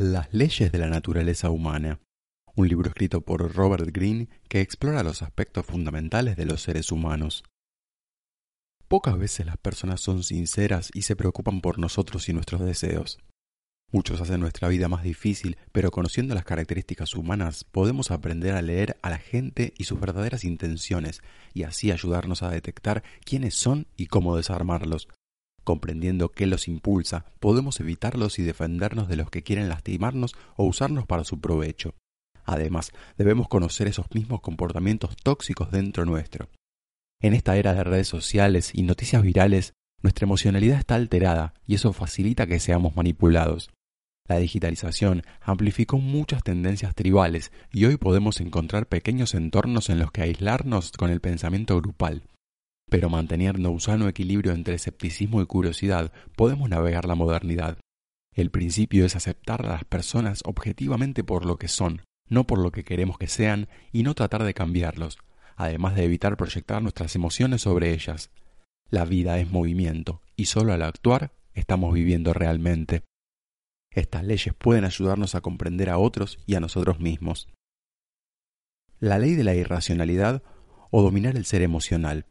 Las leyes de la naturaleza humana, un libro escrito por Robert Greene que explora los aspectos fundamentales de los seres humanos. Pocas veces las personas son sinceras y se preocupan por nosotros y nuestros deseos. Muchos hacen nuestra vida más difícil, pero conociendo las características humanas podemos aprender a leer a la gente y sus verdaderas intenciones y así ayudarnos a detectar quiénes son y cómo desarmarlos, Comprendiendo qué los impulsa, podemos evitarlos y defendernos de los que quieren lastimarnos o usarnos para su provecho. Además, debemos conocer esos mismos comportamientos tóxicos dentro nuestro. En esta era de redes sociales y noticias virales, nuestra emocionalidad está alterada y eso facilita que seamos manipulados. La digitalización amplificó muchas tendencias tribales y hoy podemos encontrar pequeños entornos en los que aislarnos con el pensamiento grupal, pero manteniendo un sano equilibrio entre escepticismo y curiosidad, podemos navegar la modernidad. El principio es aceptar a las personas objetivamente por lo que son, no por lo que queremos que sean, y no tratar de cambiarlos, además de evitar proyectar nuestras emociones sobre ellas. La vida es movimiento, y solo al actuar estamos viviendo realmente. Estas leyes pueden ayudarnos a comprender a otros y a nosotros mismos. La ley de la irracionalidad o dominar el ser emocional.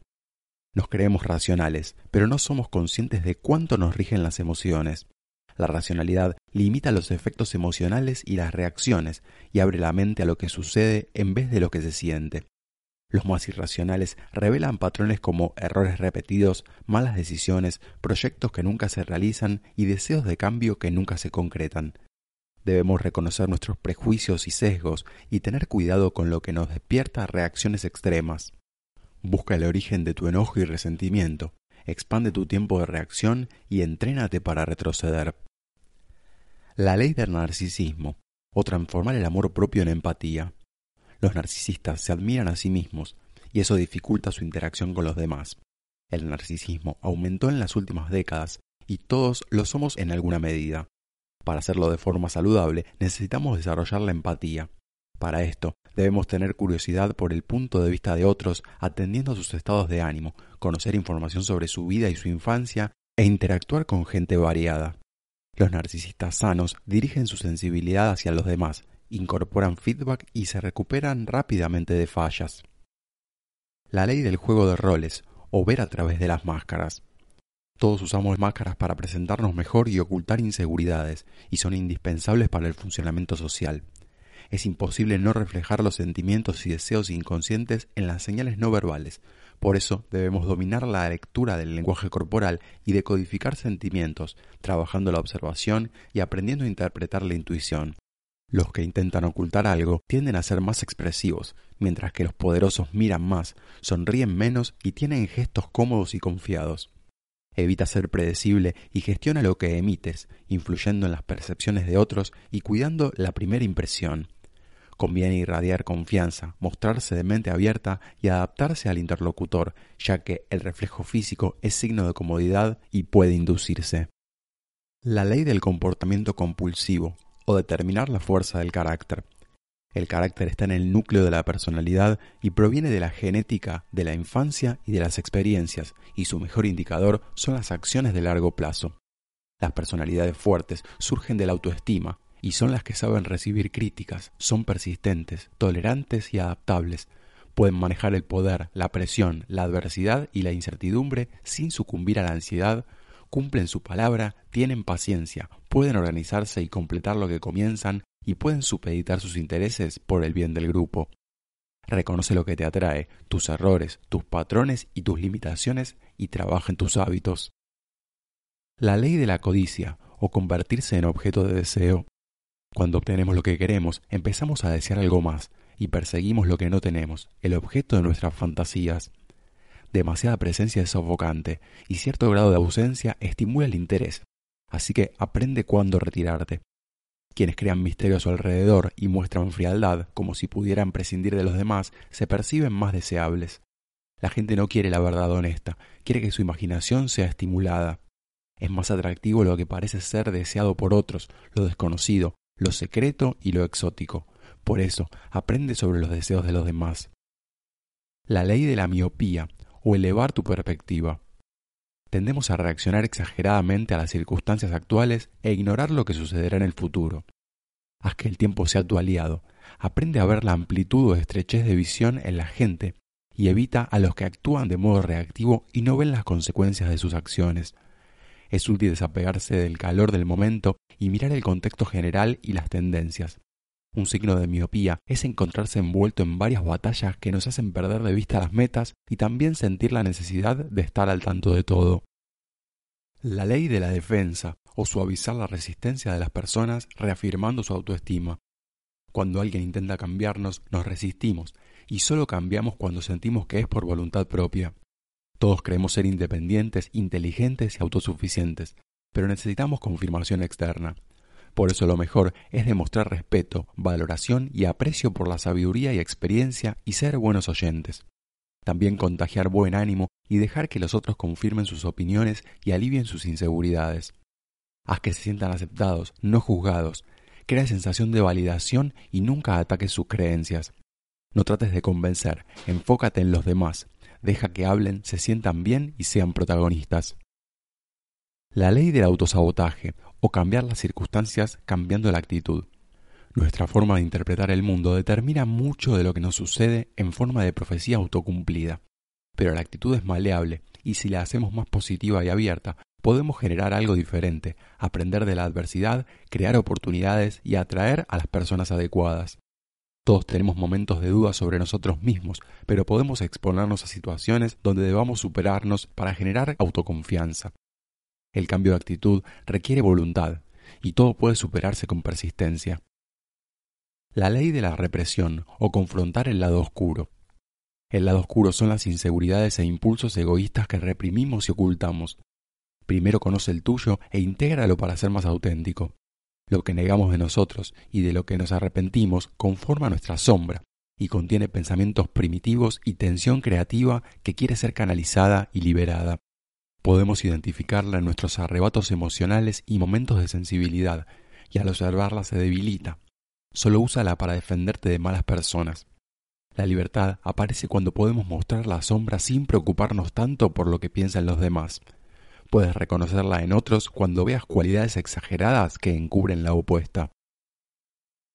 Nos creemos racionales, pero no somos conscientes de cuánto nos rigen las emociones. La racionalidad limita los efectos emocionales y las reacciones y abre la mente a lo que sucede en vez de lo que se siente. Los más irracionales revelan patrones como errores repetidos, malas decisiones, proyectos que nunca se realizan y deseos de cambio que nunca se concretan. Debemos reconocer nuestros prejuicios y sesgos y tener cuidado con lo que nos despierta reacciones extremas. Busca el origen de tu enojo y resentimiento, expande tu tiempo de reacción y entrénate para retroceder. La ley del narcisismo, o transformar el amor propio en empatía. Los narcisistas se admiran a sí mismos, y eso dificulta su interacción con los demás. El narcisismo aumentó en las últimas décadas, y todos lo somos en alguna medida. Para hacerlo de forma saludable necesitamos desarrollar la empatía. Para esto, debemos tener curiosidad por el punto de vista de otros, atendiendo a sus estados de ánimo, conocer información sobre su vida y su infancia e interactuar con gente variada. Los narcisistas sanos dirigen su sensibilidad hacia los demás, incorporan feedback y se recuperan rápidamente de fallas. La ley del juego de roles, o ver a través de las máscaras. Todos usamos máscaras para presentarnos mejor y ocultar inseguridades, y son indispensables para el funcionamiento social es imposible no reflejar los sentimientos y deseos inconscientes en las señales no verbales. Por eso debemos dominar la lectura del lenguaje corporal y decodificar sentimientos, trabajando la observación y aprendiendo a interpretar la intuición. Los que intentan ocultar algo tienden a ser más expresivos, mientras que los poderosos miran más, sonríen menos y tienen gestos cómodos y confiados. Evita ser predecible y gestiona lo que emites, influyendo en las percepciones de otros y cuidando la primera impresión. Conviene irradiar confianza, mostrarse de mente abierta y adaptarse al interlocutor, ya que el reflejo físico es signo de comodidad y puede inducirse. La ley del comportamiento compulsivo, o determinar la fuerza del carácter. El carácter está en el núcleo de la personalidad y proviene de la genética, de la infancia y de las experiencias, y su mejor indicador son las acciones de largo plazo. Las personalidades fuertes surgen de la autoestima, y son las que saben recibir críticas, son persistentes, tolerantes y adaptables, pueden manejar el poder, la presión, la adversidad y la incertidumbre sin sucumbir a la ansiedad, cumplen su palabra, tienen paciencia, pueden organizarse y completar lo que comienzan y pueden supeditar sus intereses por el bien del grupo. Reconoce lo que te atrae, tus errores, tus patrones y tus limitaciones y trabaja en tus hábitos. La ley de la codicia o convertirse en objeto de deseo cuando obtenemos lo que queremos, empezamos a desear algo más y perseguimos lo que no tenemos, el objeto de nuestras fantasías. Demasiada presencia es sofocante y cierto grado de ausencia estimula el interés, así que aprende cuándo retirarte. Quienes crean misterio a su alrededor y muestran frialdad, como si pudieran prescindir de los demás, se perciben más deseables. La gente no quiere la verdad honesta, quiere que su imaginación sea estimulada. Es más atractivo lo que parece ser deseado por otros, lo desconocido, lo secreto y lo exótico. Por eso, aprende sobre los deseos de los demás. La ley de la miopía, o elevar tu perspectiva. Tendemos a reaccionar exageradamente a las circunstancias actuales e ignorar lo que sucederá en el futuro. Haz que el tiempo sea tu aliado. Aprende a ver la amplitud o estrechez de visión en la gente y evita a los que actúan de modo reactivo y no ven las consecuencias de sus acciones. Es útil desapegarse del calor del momento y mirar el contexto general y las tendencias. Un signo de miopía es encontrarse envuelto en varias batallas que nos hacen perder de vista las metas y también sentir la necesidad de estar al tanto de todo. La ley de la defensa o suavizar la resistencia de las personas reafirmando su autoestima. Cuando alguien intenta cambiarnos, nos resistimos y solo cambiamos cuando sentimos que es por voluntad propia. Todos creemos ser independientes, inteligentes y autosuficientes, pero necesitamos confirmación externa. Por eso lo mejor es demostrar respeto, valoración y aprecio por la sabiduría y experiencia y ser buenos oyentes. También contagiar buen ánimo y dejar que los otros confirmen sus opiniones y alivien sus inseguridades. Haz que se sientan aceptados, no juzgados. Crea sensación de validación y nunca ataques sus creencias. No trates de convencer, enfócate en los demás. Deja que hablen, se sientan bien y sean protagonistas. La ley del autosabotaje o cambiar las circunstancias cambiando la actitud. Nuestra forma de interpretar el mundo determina mucho de lo que nos sucede en forma de profecía autocumplida. Pero la actitud es maleable y si la hacemos más positiva y abierta, podemos generar algo diferente, aprender de la adversidad, crear oportunidades y atraer a las personas adecuadas. Todos tenemos momentos de duda sobre nosotros mismos, pero podemos exponernos a situaciones donde debamos superarnos para generar autoconfianza. El cambio de actitud requiere voluntad, y todo puede superarse con persistencia. La ley de la represión o confrontar el lado oscuro. El lado oscuro son las inseguridades e impulsos egoístas que reprimimos y ocultamos. Primero conoce el tuyo e intégralo para ser más auténtico. Lo que negamos de nosotros y de lo que nos arrepentimos conforma nuestra sombra y contiene pensamientos primitivos y tensión creativa que quiere ser canalizada y liberada. Podemos identificarla en nuestros arrebatos emocionales y momentos de sensibilidad, y al observarla se debilita. Solo úsala para defenderte de malas personas. La libertad aparece cuando podemos mostrar la sombra sin preocuparnos tanto por lo que piensan los demás. Puedes reconocerla en otros cuando veas cualidades exageradas que encubren la opuesta.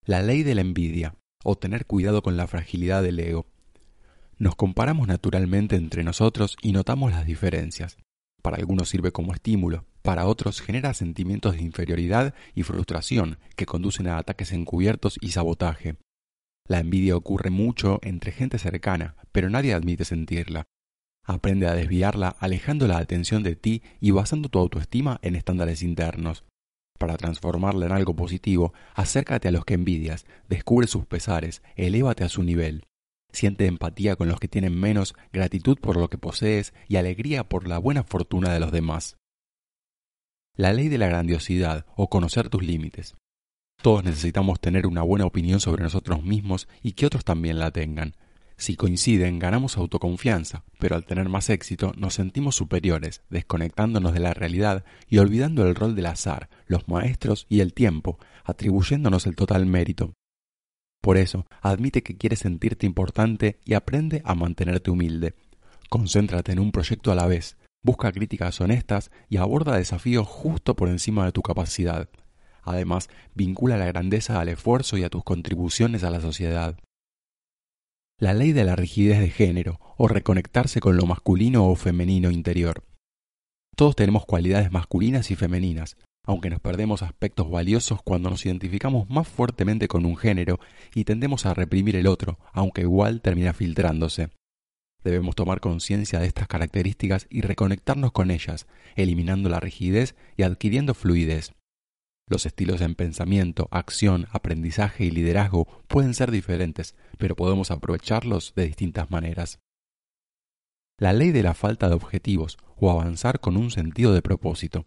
La ley de la envidia, o tener cuidado con la fragilidad del ego. Nos comparamos naturalmente entre nosotros y notamos las diferencias. Para algunos sirve como estímulo, para otros genera sentimientos de inferioridad y frustración que conducen a ataques encubiertos y sabotaje. La envidia ocurre mucho entre gente cercana, pero nadie admite sentirla. Aprende a desviarla alejando la atención de ti y basando tu autoestima en estándares internos. Para transformarla en algo positivo, acércate a los que envidias, descubre sus pesares, elévate a su nivel. Siente empatía con los que tienen menos, gratitud por lo que posees y alegría por la buena fortuna de los demás. La ley de la grandiosidad o conocer tus límites. Todos necesitamos tener una buena opinión sobre nosotros mismos y que otros también la tengan. Si coinciden, ganamos autoconfianza, pero al tener más éxito nos sentimos superiores, desconectándonos de la realidad y olvidando el rol del azar, los maestros y el tiempo, atribuyéndonos el total mérito. Por eso, admite que quieres sentirte importante y aprende a mantenerte humilde. Concéntrate en un proyecto a la vez, busca críticas honestas y aborda desafíos justo por encima de tu capacidad. Además, vincula la grandeza al esfuerzo y a tus contribuciones a la sociedad. La ley de la rigidez de género, o reconectarse con lo masculino o femenino interior. Todos tenemos cualidades masculinas y femeninas, aunque nos perdemos aspectos valiosos cuando nos identificamos más fuertemente con un género y tendemos a reprimir el otro, aunque igual termina filtrándose. Debemos tomar conciencia de estas características y reconectarnos con ellas, eliminando la rigidez y adquiriendo fluidez. Los estilos en pensamiento, acción, aprendizaje y liderazgo pueden ser diferentes, pero podemos aprovecharlos de distintas maneras. La ley de la falta de objetivos o avanzar con un sentido de propósito.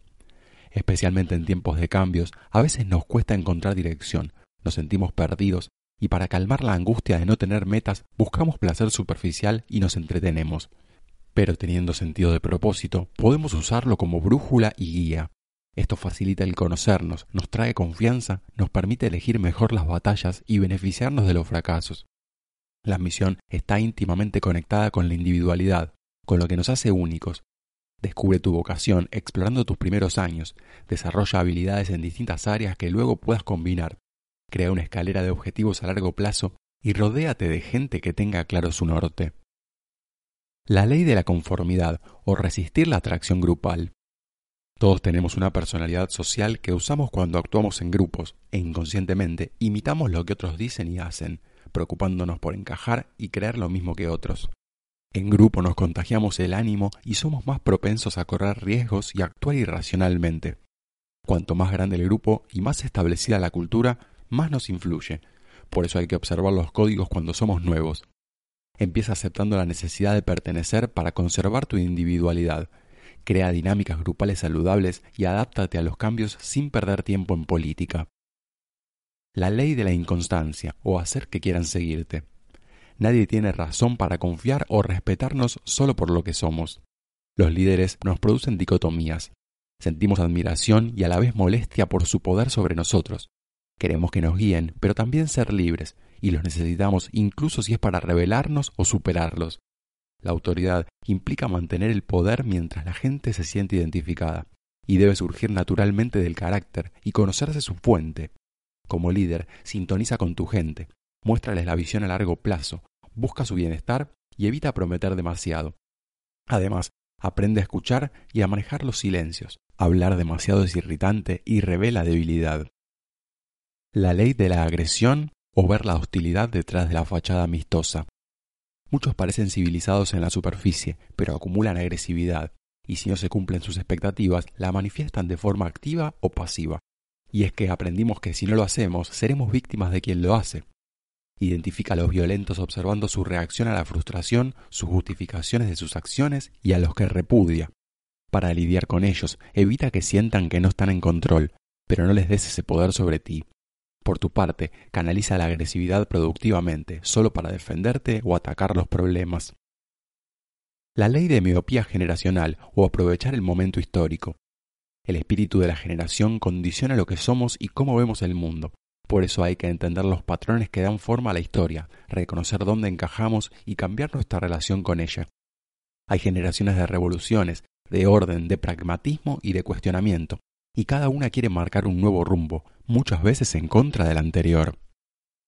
Especialmente en tiempos de cambios, a veces nos cuesta encontrar dirección, nos sentimos perdidos y para calmar la angustia de no tener metas buscamos placer superficial y nos entretenemos. Pero teniendo sentido de propósito, podemos usarlo como brújula y guía. Esto facilita el conocernos, nos trae confianza, nos permite elegir mejor las batallas y beneficiarnos de los fracasos. La misión está íntimamente conectada con la individualidad, con lo que nos hace únicos, Descubre tu vocación explorando tus primeros años, desarrolla habilidades en distintas áreas que luego puedas combinar. crea una escalera de objetivos a largo plazo y rodéate de gente que tenga claro su norte. La ley de la conformidad o resistir la atracción grupal. Todos tenemos una personalidad social que usamos cuando actuamos en grupos e inconscientemente imitamos lo que otros dicen y hacen, preocupándonos por encajar y creer lo mismo que otros. En grupo nos contagiamos el ánimo y somos más propensos a correr riesgos y actuar irracionalmente. Cuanto más grande el grupo y más establecida la cultura, más nos influye. Por eso hay que observar los códigos cuando somos nuevos. Empieza aceptando la necesidad de pertenecer para conservar tu individualidad. Crea dinámicas grupales saludables y adáptate a los cambios sin perder tiempo en política. La ley de la inconstancia o hacer que quieran seguirte. Nadie tiene razón para confiar o respetarnos solo por lo que somos. Los líderes nos producen dicotomías, Sentimos admiración y a la vez molestia por su poder sobre nosotros. Queremos que nos guíen, pero también ser libres, y los necesitamos incluso si es para rebelarnos o superarlos. La autoridad implica mantener el poder mientras la gente se siente identificada, y debe surgir naturalmente del carácter y conocerse su fuente. Como líder, sintoniza con tu gente, muéstrales la visión a largo plazo, busca su bienestar y evita prometer demasiado. Además, aprende a escuchar y a manejar los silencios, Hablar demasiado es irritante y revela debilidad. La ley de la agresión o ver la hostilidad detrás de la fachada amistosa. Muchos parecen civilizados en la superficie, pero acumulan agresividad, y si no se cumplen sus expectativas, la manifiestan de forma activa o pasiva. Y es que aprendimos que si no lo hacemos, seremos víctimas de quien lo hace. Identifica a los violentos observando su reacción a la frustración, sus justificaciones de sus acciones y a los que repudia para lidiar con ellos, evita que sientan que no están en control, pero no les des ese poder sobre ti. Por tu parte, canaliza la agresividad productivamente, solo para defenderte o atacar los problemas. La ley de miopía generacional o aprovechar el momento histórico. El espíritu de la generación condiciona lo que somos y cómo vemos el mundo. Por eso hay que entender los patrones que dan forma a la historia, reconocer dónde encajamos y cambiar nuestra relación con ella. Hay generaciones de revoluciones, de orden, de pragmatismo y de cuestionamiento, y cada una quiere marcar un nuevo rumbo, muchas veces en contra del anterior.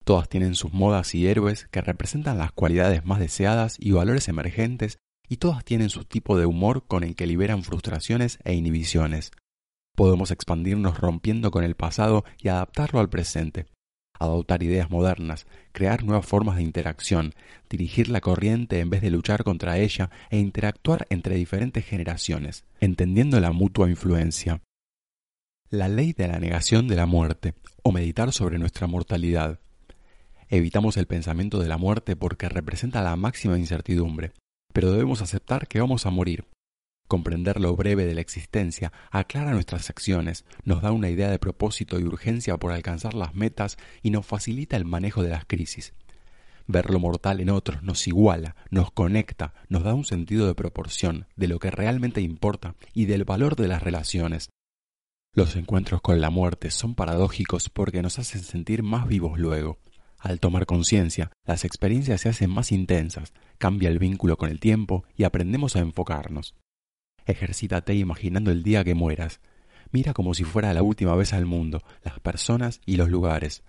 Todas tienen sus modas y héroes que representan las cualidades más deseadas y valores emergentes, y todas tienen su tipo de humor con el que liberan frustraciones e inhibiciones. Podemos expandirnos rompiendo con el pasado y adaptarlo al presente, adoptar ideas modernas, crear nuevas formas de interacción, dirigir la corriente en vez de luchar contra ella e interactuar entre diferentes generaciones, entendiendo la mutua influencia. La ley de la negación de la muerte, o meditar sobre nuestra mortalidad. Evitamos el pensamiento de la muerte porque representa la máxima incertidumbre, pero debemos aceptar que vamos a morir, Comprender lo breve de la existencia aclara nuestras acciones, nos da una idea de propósito y urgencia por alcanzar las metas y nos facilita el manejo de las crisis. Ver lo mortal en otros nos iguala, nos conecta, nos da un sentido de proporción, de lo que realmente importa y del valor de las relaciones. Los encuentros con la muerte son paradójicos porque nos hacen sentir más vivos luego. Al tomar conciencia, las experiencias se hacen más intensas, cambia el vínculo con el tiempo y aprendemos a enfocarnos. Ejercítate imaginando el día que mueras. Mira como si fuera la última vez al mundo, las personas y los lugares.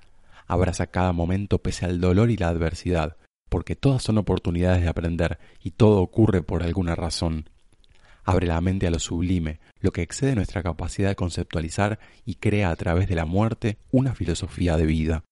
Abraza cada momento pese al dolor y la adversidad, porque todas son oportunidades de aprender y todo ocurre por alguna razón. Abre la mente a lo sublime, lo que excede nuestra capacidad de conceptualizar y crea a través de la muerte una filosofía de vida.